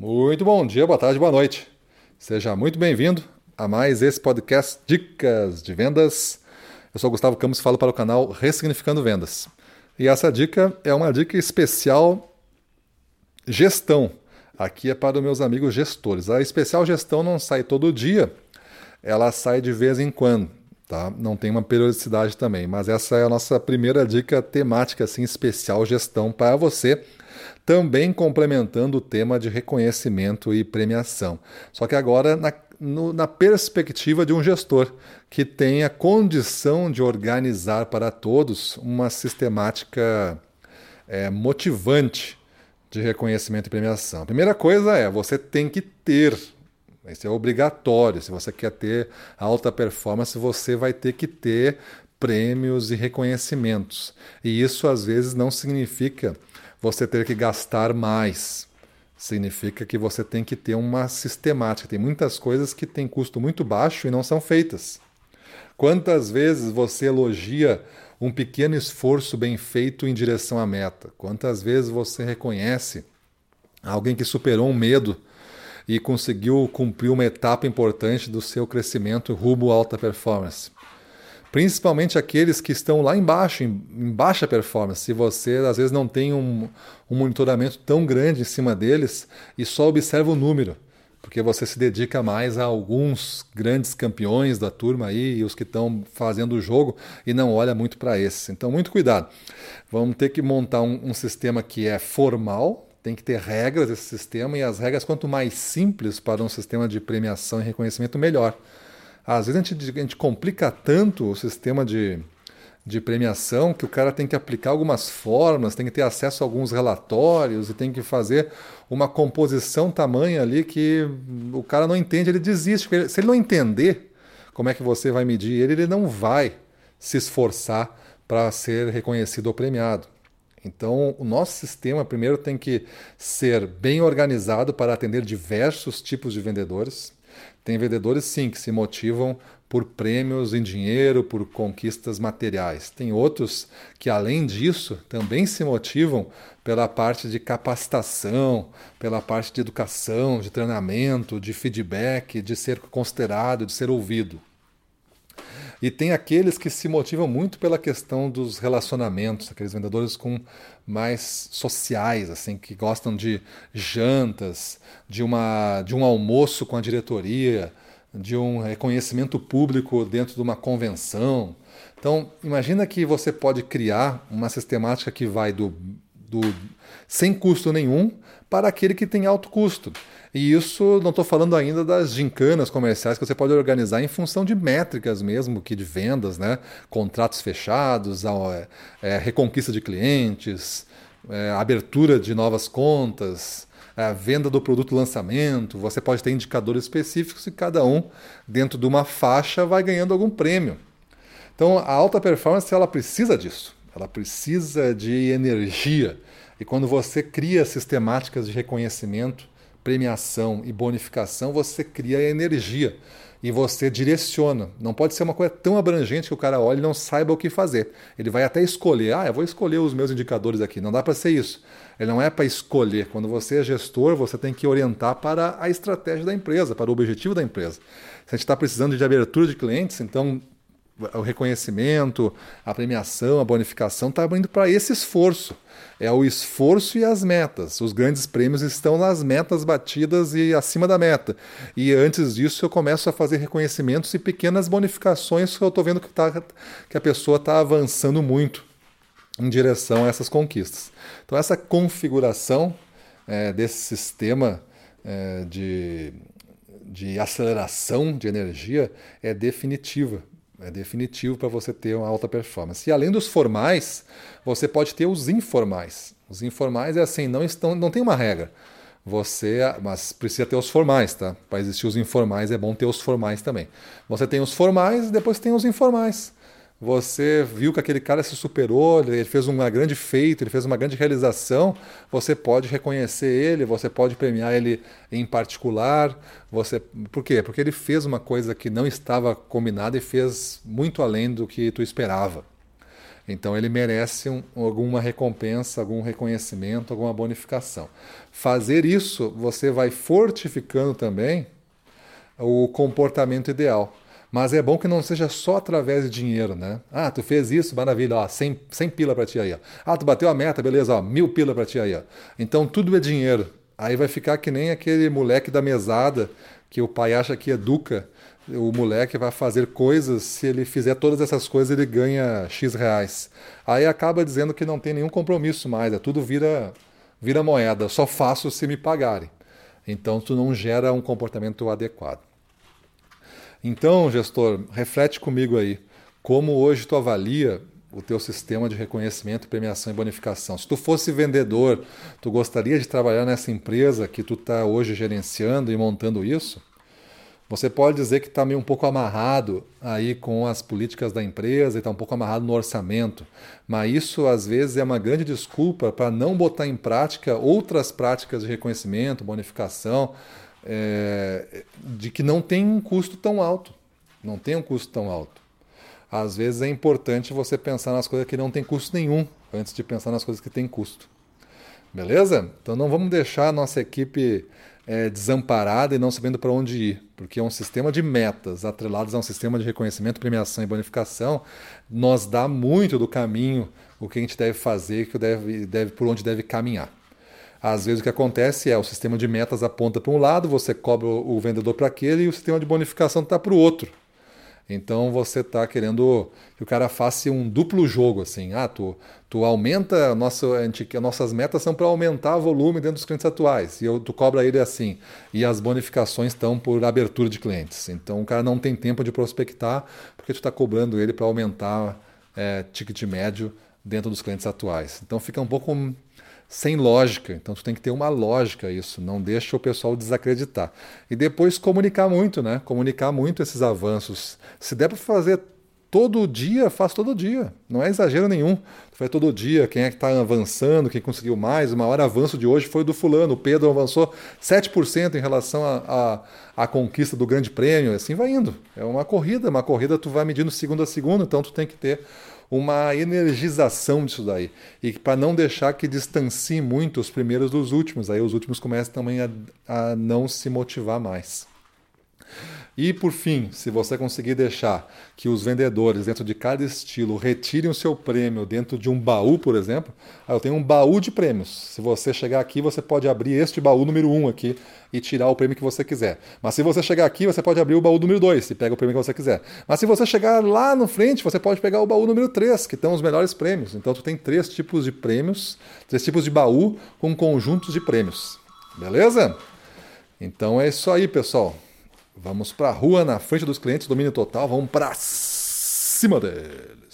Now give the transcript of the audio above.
Muito bom dia, boa tarde, boa noite. Seja muito bem-vindo a mais esse podcast Dicas de Vendas. Eu sou Gustavo Campos falo para o canal Ressignificando Vendas. E essa dica é uma dica especial gestão. Aqui é para os meus amigos gestores. A especial gestão não sai todo dia, ela sai de vez em quando. Tá? Não tem uma periodicidade também, mas essa é a nossa primeira dica temática assim especial gestão para você também complementando o tema de reconhecimento e premiação. Só que agora na, no, na perspectiva de um gestor que tenha condição de organizar para todos uma sistemática é, motivante de reconhecimento e premiação. A primeira coisa é você tem que ter isso é obrigatório. Se você quer ter alta performance, você vai ter que ter prêmios e reconhecimentos. E isso às vezes não significa você ter que gastar mais. Significa que você tem que ter uma sistemática. Tem muitas coisas que têm custo muito baixo e não são feitas. Quantas vezes você elogia um pequeno esforço bem feito em direção à meta? Quantas vezes você reconhece alguém que superou um medo e conseguiu cumprir uma etapa importante do seu crescimento rumo à alta performance? principalmente aqueles que estão lá embaixo, em, em baixa performance. Se você às vezes não tem um, um monitoramento tão grande em cima deles e só observa o número, porque você se dedica mais a alguns grandes campeões da turma aí e os que estão fazendo o jogo e não olha muito para esses. Então, muito cuidado. Vamos ter que montar um, um sistema que é formal, tem que ter regras esse sistema e as regras quanto mais simples para um sistema de premiação e reconhecimento melhor. Às vezes a gente, a gente complica tanto o sistema de, de premiação que o cara tem que aplicar algumas formas, tem que ter acesso a alguns relatórios e tem que fazer uma composição tamanha ali que o cara não entende, ele desiste. Se ele não entender como é que você vai medir ele, ele não vai se esforçar para ser reconhecido ou premiado. Então, o nosso sistema primeiro tem que ser bem organizado para atender diversos tipos de vendedores. Tem vendedores, sim, que se motivam por prêmios em dinheiro, por conquistas materiais. Tem outros que, além disso, também se motivam pela parte de capacitação, pela parte de educação, de treinamento, de feedback, de ser considerado, de ser ouvido. E tem aqueles que se motivam muito pela questão dos relacionamentos, aqueles vendedores com mais sociais, assim, que gostam de jantas, de, uma, de um almoço com a diretoria, de um reconhecimento público dentro de uma convenção. Então, imagina que você pode criar uma sistemática que vai do, do sem custo nenhum para aquele que tem alto custo. E isso não estou falando ainda das gincanas comerciais que você pode organizar em função de métricas mesmo, que de vendas, né? contratos fechados, é, é, reconquista de clientes, é, abertura de novas contas, é, venda do produto lançamento. Você pode ter indicadores específicos e cada um, dentro de uma faixa, vai ganhando algum prêmio. Então, a alta performance ela precisa disso. Ela precisa de energia. E quando você cria sistemáticas de reconhecimento, premiação e bonificação, você cria energia e você direciona. Não pode ser uma coisa tão abrangente que o cara olhe e não saiba o que fazer. Ele vai até escolher, ah, eu vou escolher os meus indicadores aqui. Não dá para ser isso. Ele não é para escolher. Quando você é gestor, você tem que orientar para a estratégia da empresa, para o objetivo da empresa. Se a gente está precisando de abertura de clientes, então o reconhecimento, a premiação, a bonificação está indo para esse esforço. É o esforço e as metas. Os grandes prêmios estão nas metas batidas e acima da meta. E antes disso eu começo a fazer reconhecimentos e pequenas bonificações que eu estou vendo que, tá, que a pessoa está avançando muito em direção a essas conquistas. Então essa configuração é, desse sistema é, de, de aceleração de energia é definitiva é definitivo para você ter uma alta performance. E além dos formais, você pode ter os informais. Os informais é assim, não estão, não tem uma regra. Você, mas precisa ter os formais, tá? Para existir os informais é bom ter os formais também. Você tem os formais e depois tem os informais você viu que aquele cara se superou, ele fez um grande feito, ele fez uma grande realização, você pode reconhecer ele, você pode premiar ele em particular. Você, por quê? Porque ele fez uma coisa que não estava combinada e fez muito além do que tu esperava. Então ele merece um, alguma recompensa, algum reconhecimento, alguma bonificação. Fazer isso, você vai fortificando também o comportamento ideal. Mas é bom que não seja só através de dinheiro, né? Ah, tu fez isso, maravilha, ó, 100, 100 pila para ti aí. Ó. Ah, tu bateu a meta, beleza, ó, mil pila para ti aí. Ó. Então tudo é dinheiro. Aí vai ficar que nem aquele moleque da mesada que o pai acha que educa. O moleque vai fazer coisas, se ele fizer todas essas coisas, ele ganha X reais. Aí acaba dizendo que não tem nenhum compromisso mais, é tudo vira, vira moeda, só faço se me pagarem. Então tu não gera um comportamento adequado. Então, gestor, reflete comigo aí. Como hoje tu avalia o teu sistema de reconhecimento, premiação e bonificação? Se tu fosse vendedor, tu gostaria de trabalhar nessa empresa que tu está hoje gerenciando e montando isso? Você pode dizer que está meio um pouco amarrado aí com as políticas da empresa e está um pouco amarrado no orçamento, mas isso às vezes é uma grande desculpa para não botar em prática outras práticas de reconhecimento, bonificação, é, de que não tem um custo tão alto. Não tem um custo tão alto. Às vezes é importante você pensar nas coisas que não tem custo nenhum, antes de pensar nas coisas que tem custo. Beleza? Então não vamos deixar a nossa equipe é, desamparada e não sabendo para onde ir, porque é um sistema de metas atrelados a um sistema de reconhecimento, premiação e bonificação, nos dá muito do caminho o que a gente deve fazer, que deve, deve, por onde deve caminhar. Às vezes o que acontece é o sistema de metas aponta para um lado, você cobra o vendedor para aquele e o sistema de bonificação está para o outro. Então você está querendo que o cara faça um duplo jogo, assim. Ah, tu, tu aumenta, gente, nossas metas são para aumentar o volume dentro dos clientes atuais. E eu, tu cobra ele assim. E as bonificações estão por abertura de clientes. Então o cara não tem tempo de prospectar, porque tu está cobrando ele para aumentar é, ticket médio dentro dos clientes atuais. Então fica um pouco sem lógica. Então tu tem que ter uma lógica isso, não deixa o pessoal desacreditar. E depois comunicar muito, né? Comunicar muito esses avanços. Se der para fazer todo dia, faz todo dia. Não é exagero nenhum. Tu faz todo dia, quem é que está avançando, quem conseguiu mais. O maior avanço de hoje foi do fulano. O Pedro avançou 7% em relação à conquista do grande prêmio. Assim vai indo. É uma corrida, uma corrida tu vai medindo segundo a segundo, então tu tem que ter uma energização disso daí. E para não deixar que distancie muito os primeiros dos últimos. Aí os últimos começam também a, a não se motivar mais. E por fim, se você conseguir deixar que os vendedores, dentro de cada estilo, retirem o seu prêmio dentro de um baú, por exemplo, eu tenho um baú de prêmios. Se você chegar aqui, você pode abrir este baú número 1 um aqui e tirar o prêmio que você quiser. Mas se você chegar aqui, você pode abrir o baú número 2 e pega o prêmio que você quiser. Mas se você chegar lá no frente, você pode pegar o baú número 3, que estão os melhores prêmios. Então tu tem três tipos de prêmios, três tipos de baú com conjuntos de prêmios. Beleza? Então é isso aí, pessoal. Vamos para a rua, na frente dos clientes, domínio total, vamos para cima deles.